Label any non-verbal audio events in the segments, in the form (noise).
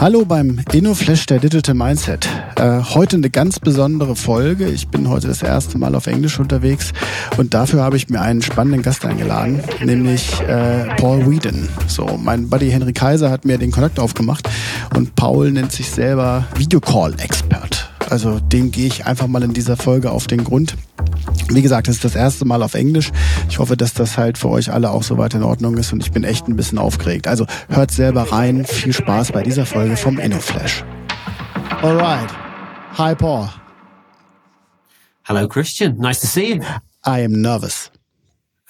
Hallo beim InnoFlash der Digital Mindset. Äh, heute eine ganz besondere Folge. Ich bin heute das erste Mal auf Englisch unterwegs und dafür habe ich mir einen spannenden Gast eingeladen, nämlich äh, Paul Whedon. So, mein Buddy Henry Kaiser hat mir den Kontakt aufgemacht und Paul nennt sich selber Videocall-Expert. Also dem gehe ich einfach mal in dieser Folge auf den Grund. Wie gesagt, das ist das erste Mal auf Englisch. Ich hoffe, dass das halt für euch alle auch soweit in Ordnung ist und ich bin echt ein bisschen aufgeregt. Also hört selber rein. Viel Spaß bei dieser Folge vom InnoFlash. Alright. Hi, Paul. Hello, Christian. Nice to see you. I am nervous.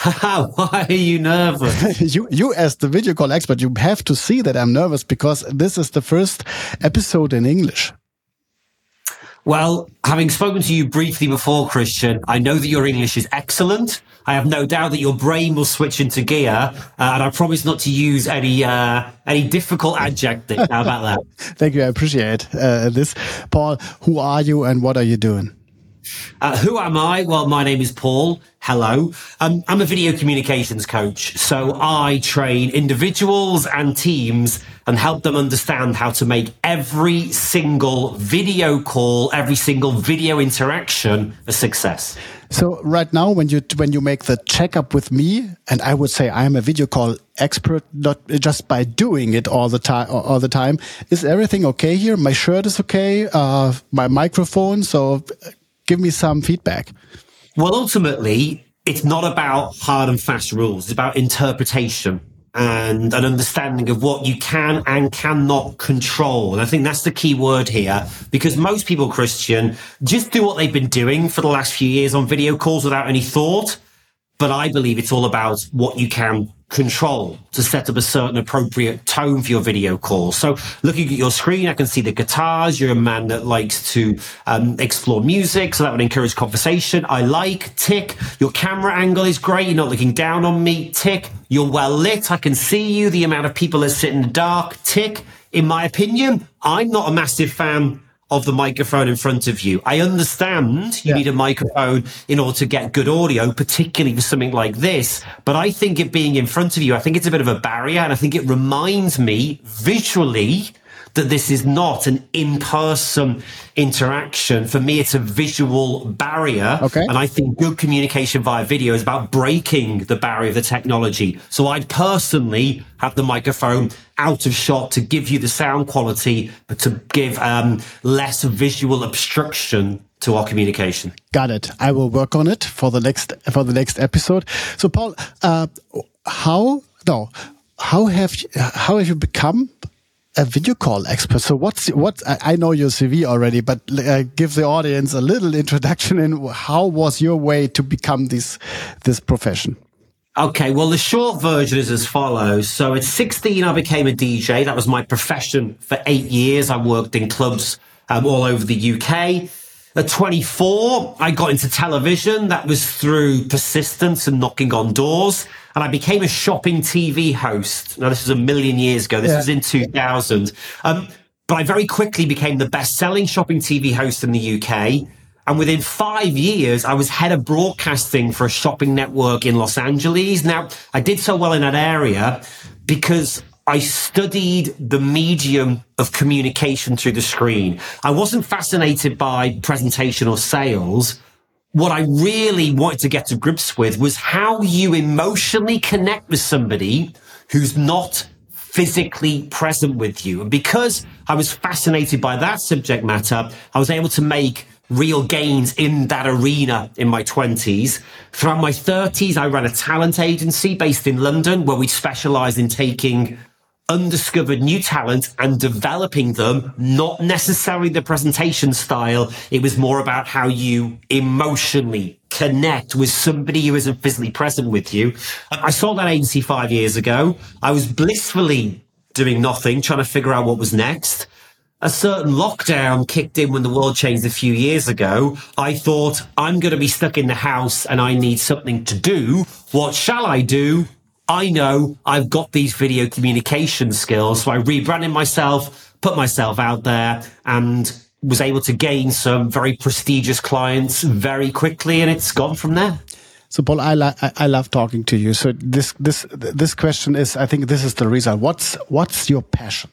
(laughs) Why are you nervous? (laughs) you, you as the video call expert, you have to see that I'm nervous because this is the first episode in English. Well, having spoken to you briefly before, Christian, I know that your English is excellent. I have no doubt that your brain will switch into gear, uh, and I promise not to use any uh, any difficult adjectives. How about that? (laughs) Thank you. I appreciate uh, this, Paul. Who are you, and what are you doing? Uh, who am I? Well, my name is Paul. Hello. Um, I'm a video communications coach. So I train individuals and teams and help them understand how to make every single video call, every single video interaction a success. So right now, when you when you make the checkup with me, and I would say I am a video call expert, not just by doing it all the time. All the time, is everything okay here? My shirt is okay. Uh, my microphone. So give me some feedback. Well, ultimately, it's not about hard and fast rules. It's about interpretation and an understanding of what you can and cannot control. And I think that's the key word here because most people, Christian, just do what they've been doing for the last few years on video calls without any thought. But I believe it's all about what you can control to set up a certain appropriate tone for your video call. So looking at your screen, I can see the guitars. You're a man that likes to um, explore music. So that would encourage conversation. I like tick. Your camera angle is great. You're not looking down on me. Tick. You're well lit. I can see you. The amount of people that sit in the dark. Tick. In my opinion, I'm not a massive fan of the microphone in front of you. I understand you yeah. need a microphone in order to get good audio, particularly for something like this. But I think it being in front of you, I think it's a bit of a barrier. And I think it reminds me visually that this is not an in-person interaction. For me, it's a visual barrier. Okay. And I think good communication via video is about breaking the barrier of the technology. So I'd personally have the microphone out of shot to give you the sound quality, but to give um, less visual obstruction to our communication. Got it. I will work on it for the next for the next episode. So, Paul, uh, how no, how have you, how have you become a video call expert. So what's what? I know your CV already, but uh, give the audience a little (laughs) introduction in how was your way to become this this profession. Okay, well, the short version is as follows. So at 16, I became a DJ. That was my profession for eight years. I worked in clubs um, all over the UK. At 24, I got into television. That was through persistence and knocking on doors. And I became a shopping TV host. Now, this is a million years ago. This yeah. was in 2000. Um, but I very quickly became the best selling shopping TV host in the UK. And within five years, I was head of broadcasting for a shopping network in Los Angeles. Now, I did so well in that area because I studied the medium of communication through the screen. I wasn't fascinated by presentation or sales. What I really wanted to get to grips with was how you emotionally connect with somebody who's not physically present with you. And because I was fascinated by that subject matter, I was able to make real gains in that arena in my 20s. Throughout my 30s, I ran a talent agency based in London where we specialized in taking undiscovered new talent and developing them, not necessarily the presentation style. It was more about how you emotionally connect with somebody who isn't physically present with you. I saw that agency five years ago. I was blissfully doing nothing, trying to figure out what was next. A certain lockdown kicked in when the world changed a few years ago. I thought I'm going to be stuck in the house and I need something to do. What shall I do? I know I've got these video communication skills. So I rebranded myself, put myself out there and was able to gain some very prestigious clients very quickly. And it's gone from there. So Paul, I, lo I love talking to you. So this, this, this question is, I think this is the reason. What's, what's your passion?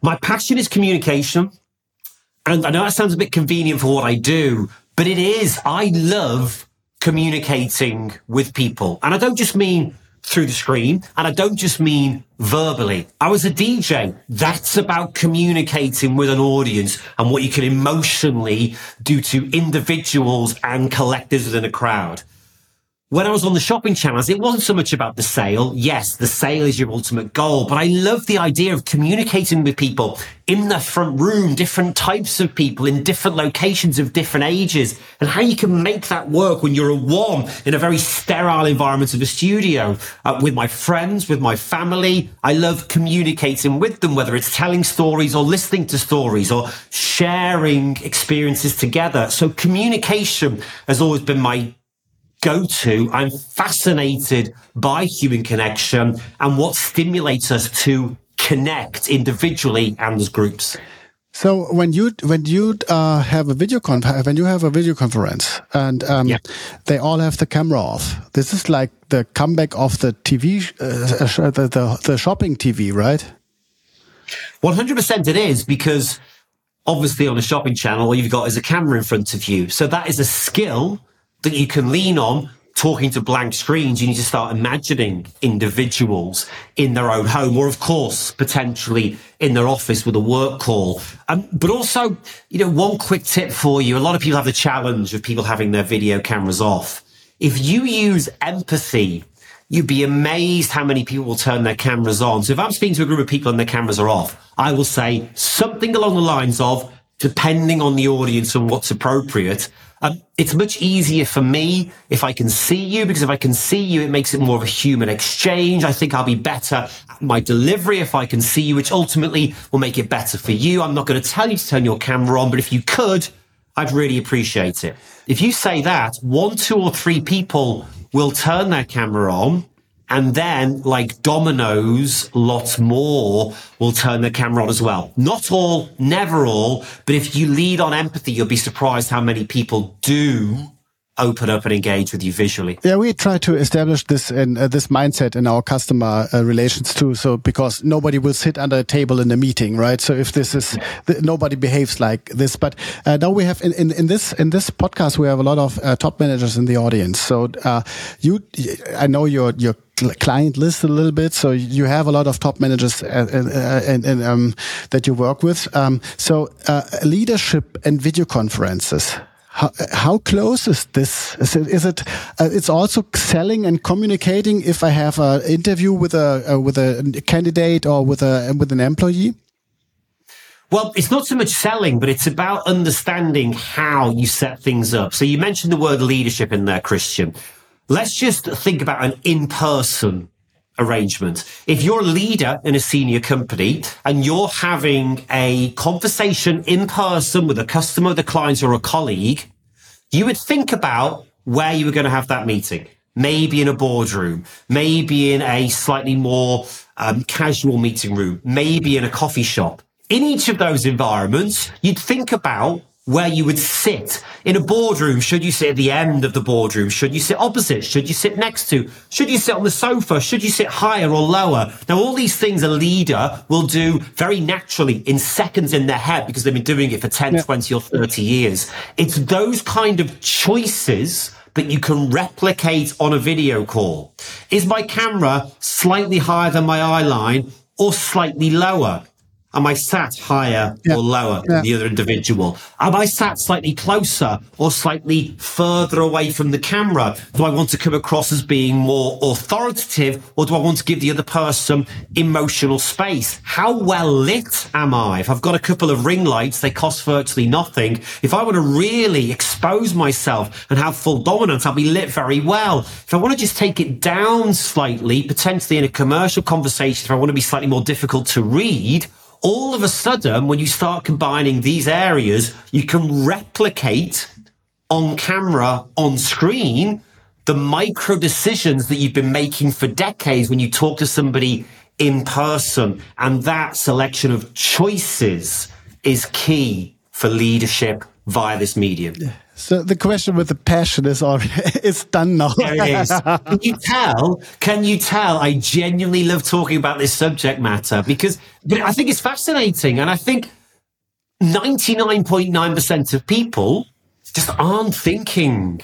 My passion is communication. And I know that sounds a bit convenient for what I do, but it is. I love communicating with people. And I don't just mean through the screen. And I don't just mean verbally. I was a DJ. That's about communicating with an audience and what you can emotionally do to individuals and collectives within a crowd when I was on the shopping channels, it wasn't so much about the sale. Yes, the sale is your ultimate goal, but I love the idea of communicating with people in the front room, different types of people in different locations of different ages and how you can make that work when you're a one in a very sterile environment of a studio uh, with my friends, with my family. I love communicating with them, whether it's telling stories or listening to stories or sharing experiences together. So communication has always been my go to. I'm fascinated by human connection and what stimulates us to connect individually and as groups. So when you when you uh, have a video con when you have a video conference and um, yeah. they all have the camera off, this is like the comeback of the TV, uh, the, the the shopping TV, right? One hundred percent, it is because obviously on a shopping channel, all you've got is a camera in front of you. So that is a skill that you can lean on talking to blank screens, you need to start imagining individuals in their own home, or of course, potentially in their office with a work call. Um, but also, you know, one quick tip for you. A lot of people have the challenge of people having their video cameras off. If you use empathy, you'd be amazed how many people will turn their cameras on. So if I'm speaking to a group of people and their cameras are off, I will say something along the lines of, depending on the audience and what's appropriate, um, it's much easier for me if I can see you because if I can see you, it makes it more of a human exchange. I think I'll be better at my delivery if I can see you, which ultimately will make it better for you. I'm not going to tell you to turn your camera on, but if you could, I'd really appreciate it. If you say that, one, two, or three people will turn their camera on and then, like dominoes, lots more will turn the camera on as well. Not all, never all, but if you lead on empathy, you'll be surprised how many people do open up and engage with you visually. Yeah, we try to establish this in uh, this mindset in our customer uh, relations too. So because nobody will sit under a table in a meeting, right? So if this is th nobody behaves like this, but uh, now we have in, in, in this in this podcast we have a lot of uh, top managers in the audience. So uh, you, I know your your client list a little bit. So you have a lot of top managers uh, and, and um, that you work with. Um, so leadership and video conferences how, how close is this? Is it? Is it uh, it's also selling and communicating. If I have an interview with a uh, with a candidate or with a with an employee. Well, it's not so much selling, but it's about understanding how you set things up. So you mentioned the word leadership in there, Christian. Let's just think about an in-person arrangement. If you're a leader in a senior company and you're having a conversation in person with a customer, the client or a colleague, you would think about where you were going to have that meeting. Maybe in a boardroom, maybe in a slightly more um, casual meeting room, maybe in a coffee shop. In each of those environments, you'd think about where you would sit in a boardroom. Should you sit at the end of the boardroom? Should you sit opposite? Should you sit next to? Should you sit on the sofa? Should you sit higher or lower? Now, all these things a leader will do very naturally in seconds in their head because they've been doing it for 10, yeah. 20 or 30 years. It's those kind of choices that you can replicate on a video call. Is my camera slightly higher than my eye line or slightly lower? Am I sat higher yeah. or lower yeah. than the other individual? Am I sat slightly closer or slightly further away from the camera? Do I want to come across as being more authoritative or do I want to give the other person emotional space? How well lit am I? If I've got a couple of ring lights, they cost virtually nothing. If I want to really expose myself and have full dominance, I'll be lit very well. If I want to just take it down slightly, potentially in a commercial conversation, if I want to be slightly more difficult to read, all of a sudden, when you start combining these areas, you can replicate on camera, on screen, the micro decisions that you've been making for decades when you talk to somebody in person. And that selection of choices is key for leadership via this medium. So the question with the passion is already (laughs) is done now. There it is. Can you tell? Can you tell? I genuinely love talking about this subject matter because but I think it's fascinating, and I think ninety nine point nine percent of people just aren't thinking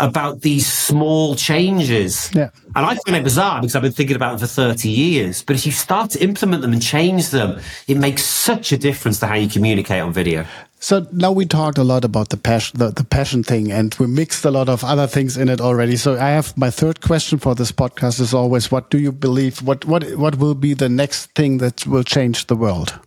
about these small changes. Yeah. And I find it bizarre because I've been thinking about them for 30 years. But if you start to implement them and change them, it makes such a difference to how you communicate on video. So now we talked a lot about the passion, the, the, passion thing, and we mixed a lot of other things in it already. So I have my third question for this podcast is always, what do you believe? What what what will be the next thing that will change the world?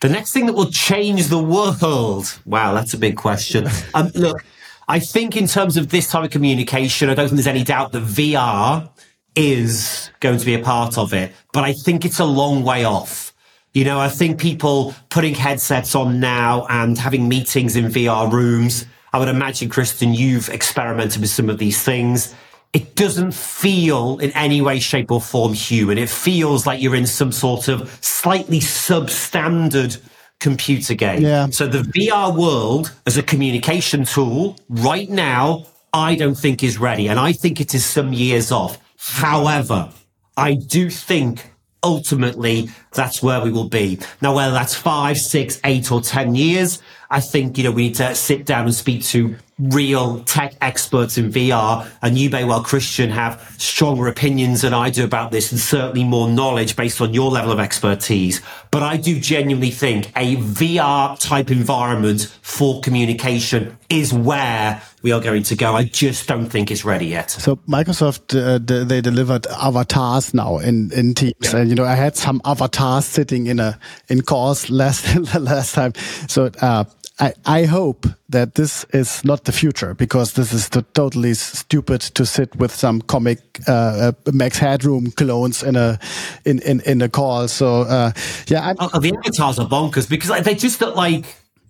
The next thing that will change the world? Wow, that's a big question. (laughs) Um, look, I think in terms of this type of communication, I don't think there's any doubt that VR is going to be a part of it, but I think it's a long way off. You know, I think people putting headsets on now and having meetings in VR rooms. I would imagine, Christian, you've experimented with some of these things. It doesn't feel in any way, shape or form human. It feels like you're in some sort of slightly substandard computer game. Yeah. So the VR world as a communication tool right now, I don't think is ready. And I think it is some years off. However, I do think ultimately that's where we will be. Now, whether that's five, six, eight or 10 years, I think, you know, we need to sit down and speak to real tech experts in VR. And you may well, Christian, have stronger opinions than I do about this and certainly more knowledge based on your level of expertise. But I do genuinely think a VR type environment for communication is where we are going to go. I just don't think it's ready yet. So Microsoft, uh, they delivered avatars now in, in Teams. Yeah. And, you know, I had some avatars sitting in a, in calls (laughs) last, last time. So, uh, I, I hope that this is not the future because this is totally stupid to sit with some comic uh, uh, Max Headroom clones in a in in, in a call. So uh, yeah, oh, the avatars are bonkers because they just look like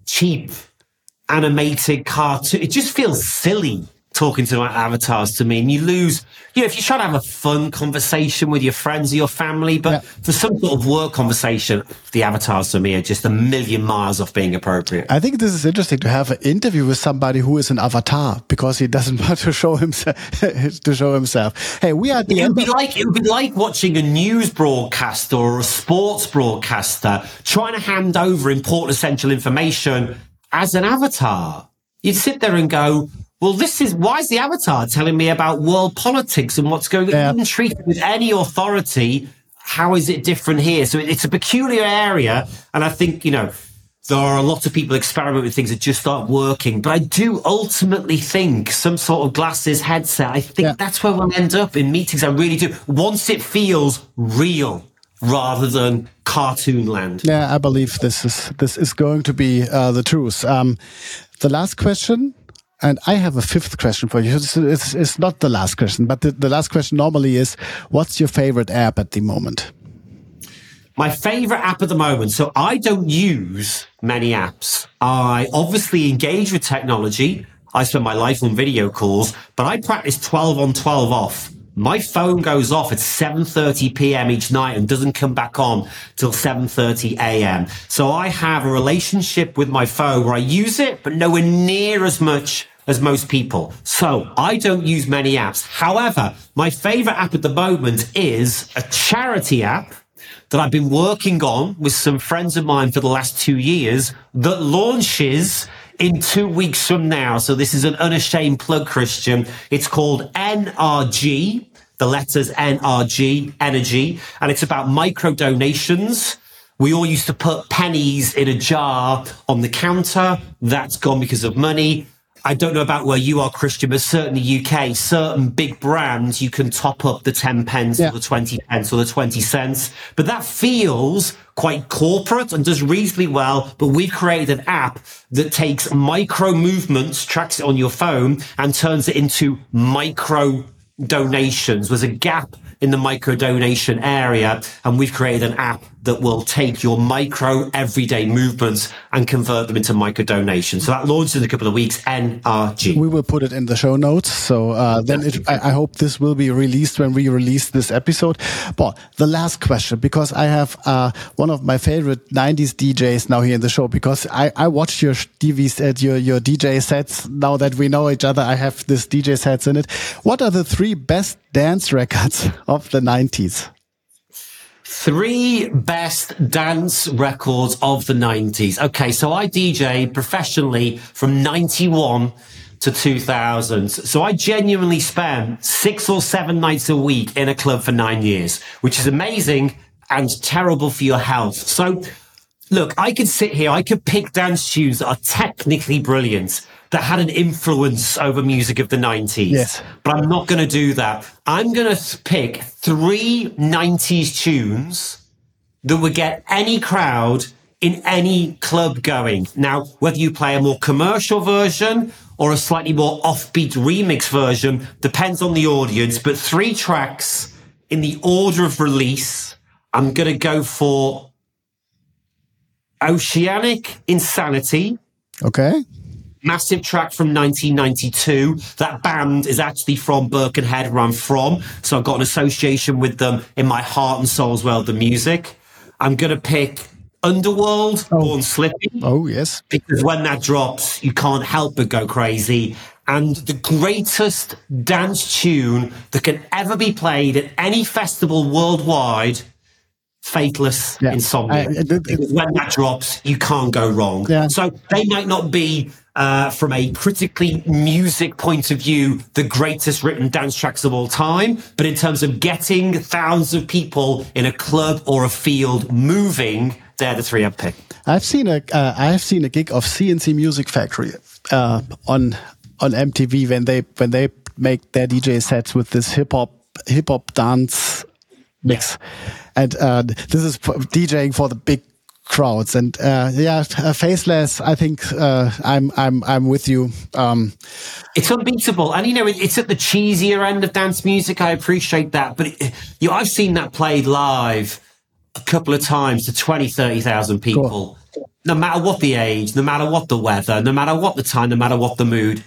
cheap animated cartoon. It just feels silly talking to my avatars to me and you lose you know if you're trying to have a fun conversation with your friends or your family but yeah. for some sort of work conversation the avatars to me are just a million miles off being appropriate. I think this is interesting to have an interview with somebody who is an avatar because he doesn't (laughs) want to show himself to show himself. Hey we are the it would be like it would be like watching a news broadcaster or a sports broadcaster trying to hand over important essential information as an avatar. You'd sit there and go well, this is why is the avatar telling me about world politics and what's going on? Yeah. Even treated with any authority. How is it different here? So it's a peculiar area. And I think, you know, there are a lot of people experiment with things that just aren't working. But I do ultimately think some sort of glasses headset, I think yeah. that's where we'll end up in meetings. I really do. Once it feels real rather than cartoon land. Yeah, I believe this is this is going to be uh, the truth. Um, the last question and I have a fifth question for you. It's, it's, it's not the last question, but the, the last question normally is, what's your favorite app at the moment? My favorite app at the moment. So I don't use many apps. I obviously engage with technology. I spend my life on video calls, but I practice 12 on 12 off. My phone goes off at 7.30 p.m. each night and doesn't come back on till 7.30 a.m. So I have a relationship with my phone where I use it, but nowhere near as much as most people. So I don't use many apps. However, my favorite app at the moment is a charity app that I've been working on with some friends of mine for the last two years that launches in two weeks from now. So this is an unashamed plug, Christian. It's called NRG, the letters NRG, energy, and it's about micro donations. We all used to put pennies in a jar on the counter. That's gone because of money. I don't know about where you are, Christian, but certainly UK, certain big brands, you can top up the 10 pence yeah. or the 20 pence or the 20 cents. But that feels quite corporate and does reasonably well. But we've created an app that takes micro movements, tracks it on your phone and turns it into micro donations was a gap in the micro donation area. And we've created an app that will take your micro everyday movements and convert them into micro donations. So that launches in a couple of weeks, NRG. We will put it in the show notes. So uh, then it, I, I, hope this will be released when we release this episode. But the last question, because I have uh, one of my favorite 90s DJs now here in the show, because I, I watched your DVs at your, your DJ sets. Now that we know each other, I have this DJ sets in it. What are the three best dance records (laughs) of the 90s? Three best dance records of the 90s. Okay, so I DJ professionally from 91 to 2000. So I genuinely spent six or seven nights a week in a club for nine years, which is amazing and terrible for your health. So look, I could sit here, I could pick dance tunes that are technically brilliant that had an influence over music of the 90s. Yes. But I'm not going to do that. I'm going to pick three 90s tunes that would get any crowd in any club going. Now, whether you play a more commercial version or a slightly more offbeat remix version depends on the audience, but three tracks in the order of release. I'm going to go for Oceanic Insanity. Okay massive track from 1992. That band is actually from Birkenhead, where I'm from. So I've got an association with them in my heart and soul as well, the music. I'm going to pick Underworld, oh. Born Slippy. Oh, yes. Because when that drops, you can't help but go crazy. And the greatest dance tune that can ever be played at any festival worldwide Faithless yeah. Insomnia. It, when that drops, you can't go wrong. Yeah. So they might not be uh, from a critically music point of view, the greatest written dance tracks of all time. But in terms of getting thousands of people in a club or a field moving, they're the three I'd pick. I've seen a uh, I've seen a gig of C+C Music Factory uh, on on MTV when they when they make their DJ sets with this hip hop hip hop dance mix, and uh, this is DJing for the big crowds. And uh, yeah uh, Faithless i think uh, i'm i'm i'm with you. Um, it's unbeatable. And you know it, it's at the cheesier end of dance music. I appreciate that. But it, you know, i've seen that played live a couple of times to 20 30,000 people cool. no matter what the age no matter what the weather no matter what the time no matter what the mood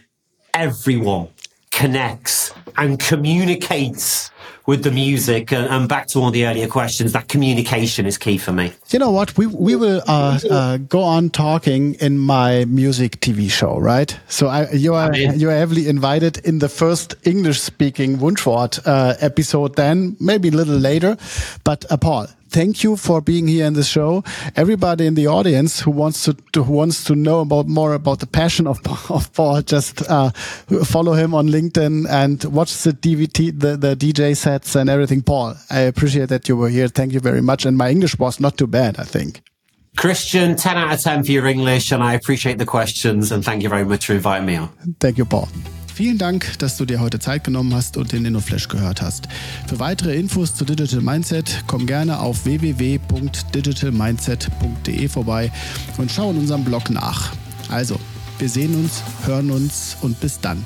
everyone connects and communicates with the music and, and, back to one of the earlier questions that communication is key for me. You know what? We we will uh, uh, go on talking in my music tv show right? So I, you are you are heavily invited in the first english speaking wunschwort uh, episode then maybe a little later. But uh, paul thank you for being here in the show. Everybody in the audience who wants to, to who wants to know about more about the passion of, of Paul, just uh, follow him on LinkedIn and watch the DVD, the, the DJ sets and everything. Paul, I appreciate that you were here. Thank you very much. And my English was not too bad, I think. Christian, 10 out of 10 for your English, and I appreciate the questions and thank you very much for inviting me on. Thank you, Paul. Vielen Dank, dass du dir heute Zeit genommen hast und den InnoFlash gehört hast. Für weitere Infos zu Digital Mindset komm gerne auf www.digitalmindset.de vorbei und schau in unserem Blog nach. Also, wir sehen uns, hören uns und bis dann.